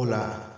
Hola,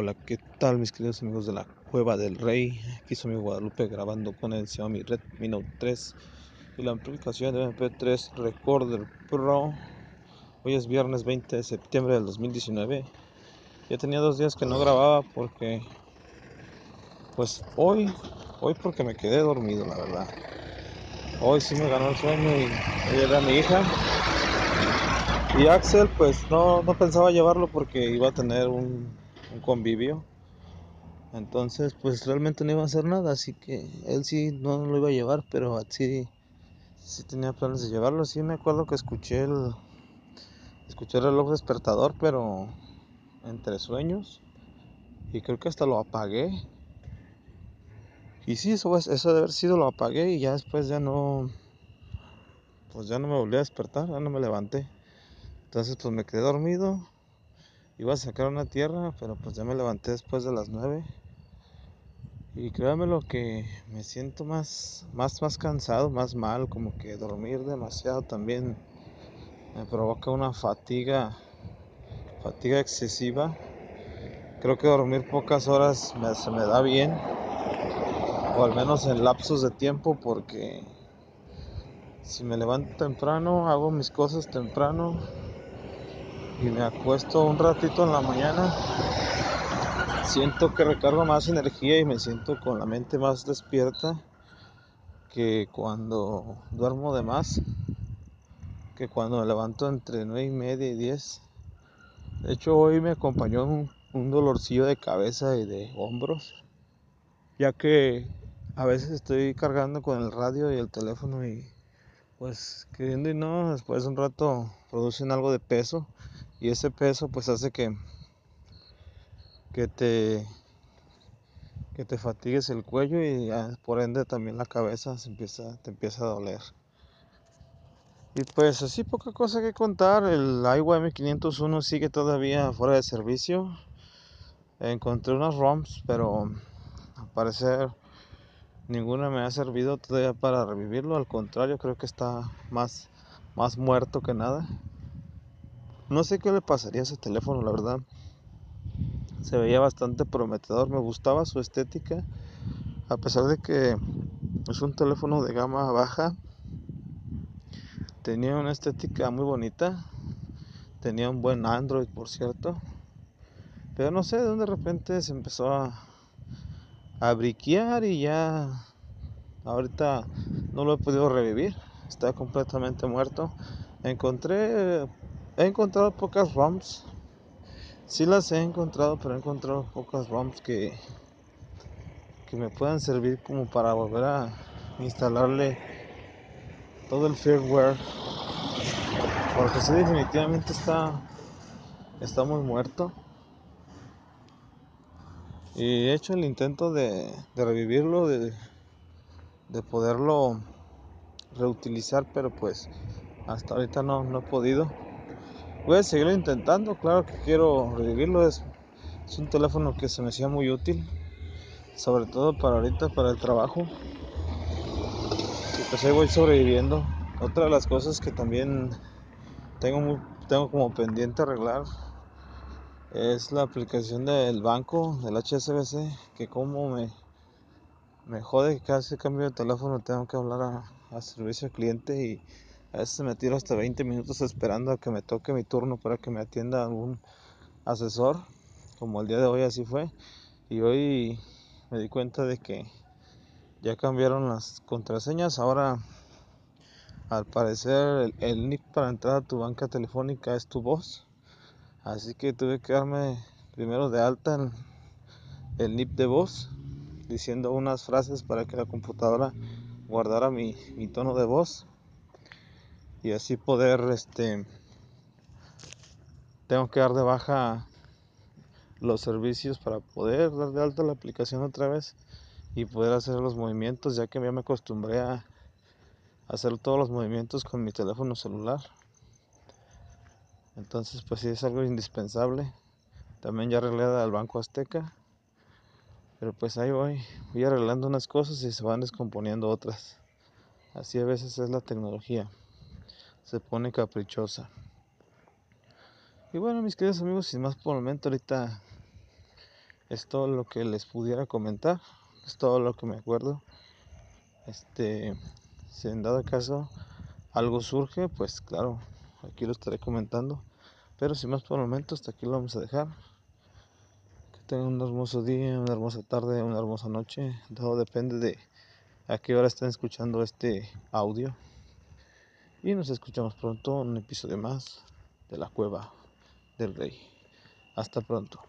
Hola, ¿qué tal mis queridos amigos de la Cueva del Rey? Aquí soy mi Guadalupe grabando con el Xiaomi Redmi Note 3 y la aplicación de MP3 Recorder Pro. Hoy es viernes 20 de septiembre del 2019. Ya tenía dos días que no grababa porque, pues hoy, hoy porque me quedé dormido, la verdad. Hoy sí me ganó el sueño y hoy era mi hija. Y Axel, pues no, no pensaba llevarlo porque iba a tener un un convivio. Entonces, pues realmente no iba a hacer nada, así que él sí no lo iba a llevar, pero así sí tenía planes de llevarlo. Sí me acuerdo que escuché el escuché el reloj despertador, pero entre sueños y creo que hasta lo apagué. Y sí, eso, eso de haber sido lo apagué y ya después ya no pues ya no me volví a despertar, ya no me levanté. Entonces, pues me quedé dormido Iba a sacar una tierra, pero pues ya me levanté después de las 9. Y créanme lo que me siento más, más, más cansado, más mal, como que dormir demasiado también me provoca una fatiga, fatiga excesiva. Creo que dormir pocas horas me, se me da bien, o al menos en lapsos de tiempo, porque si me levanto temprano, hago mis cosas temprano, y me acuesto un ratito en la mañana, siento que recargo más energía y me siento con la mente más despierta que cuando duermo de más, que cuando me levanto entre 9 y media y 10. De hecho, hoy me acompañó un, un dolorcillo de cabeza y de hombros, ya que a veces estoy cargando con el radio y el teléfono y pues queriendo y no, después de un rato producen algo de peso y ese peso pues hace que que te que te fatigues el cuello y por ende también la cabeza se empieza te empieza a doler. Y pues así poca cosa que contar. El IWM 501 sigue todavía fuera de servicio. Encontré unas ROMs pero al parecer ninguna me ha servido todavía para revivirlo. Al contrario creo que está más más muerto que nada no sé qué le pasaría a ese teléfono, la verdad. Se veía bastante prometedor, me gustaba su estética, a pesar de que es un teléfono de gama baja. Tenía una estética muy bonita, tenía un buen Android, por cierto. Pero no sé de dónde de repente se empezó a, a briquear y ya ahorita no lo he podido revivir. Está completamente muerto. Encontré He encontrado pocas ROMs. Sí las he encontrado, pero he encontrado pocas ROMs que, que me puedan servir como para volver a instalarle todo el firmware. Porque sí, definitivamente está, está muy muerto. Y he hecho el intento de, de revivirlo, de, de poderlo reutilizar, pero pues hasta ahorita no, no he podido. Voy a seguirlo intentando, claro que quiero revivirlo. Es, un teléfono que se me hacía muy útil, sobre todo para ahorita, para el trabajo. Y pues ahí voy sobreviviendo. Otra de las cosas que también tengo, tengo como pendiente arreglar es la aplicación del banco, del HSBC, que como me, me jode que cada cambio de teléfono tengo que hablar a, a servicio al cliente y a veces me tiro hasta 20 minutos esperando a que me toque mi turno para que me atienda algún asesor, como el día de hoy así fue. Y hoy, me di cuenta de que ya cambiaron las contraseñas. Ahora, al parecer, el, NIP para entrar a tu banca telefónica es tu voz. Así que tuve que darme primero de alta en el NIP de voz, diciendo unas frases para que la computadora guardara mi tono de voz y así poder este tengo que dar de baja los servicios para poder dar de alta la aplicación otra vez y poder hacer los movimientos ya que ya me acostumbré a hacer todos los movimientos con mi teléfono celular. Entonces pues sí es algo indispensable. También ya arreglé al Banco Azteca pero pues ahí voy voy arreglando unas cosas y se van descomponiendo otras. Así a veces es la tecnología se pone caprichosa. Y bueno, mis queridos amigos, sin más por el momento, ahorita es todo lo que les pudiera comentar, es todo lo que me acuerdo. Este, si en dado caso algo surge, pues claro, aquí lo estaré comentando. Pero sin más por el momento, hasta aquí lo vamos a dejar. Que tengan un hermoso día, una hermosa tarde, una hermosa noche. Todo depende de a qué hora estén escuchando este audio. Y nos escuchamos pronto en un episodio más de la cueva del rey. Hasta pronto.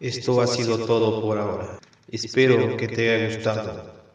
Esto ha sido todo por ahora. Espero que te haya gustado.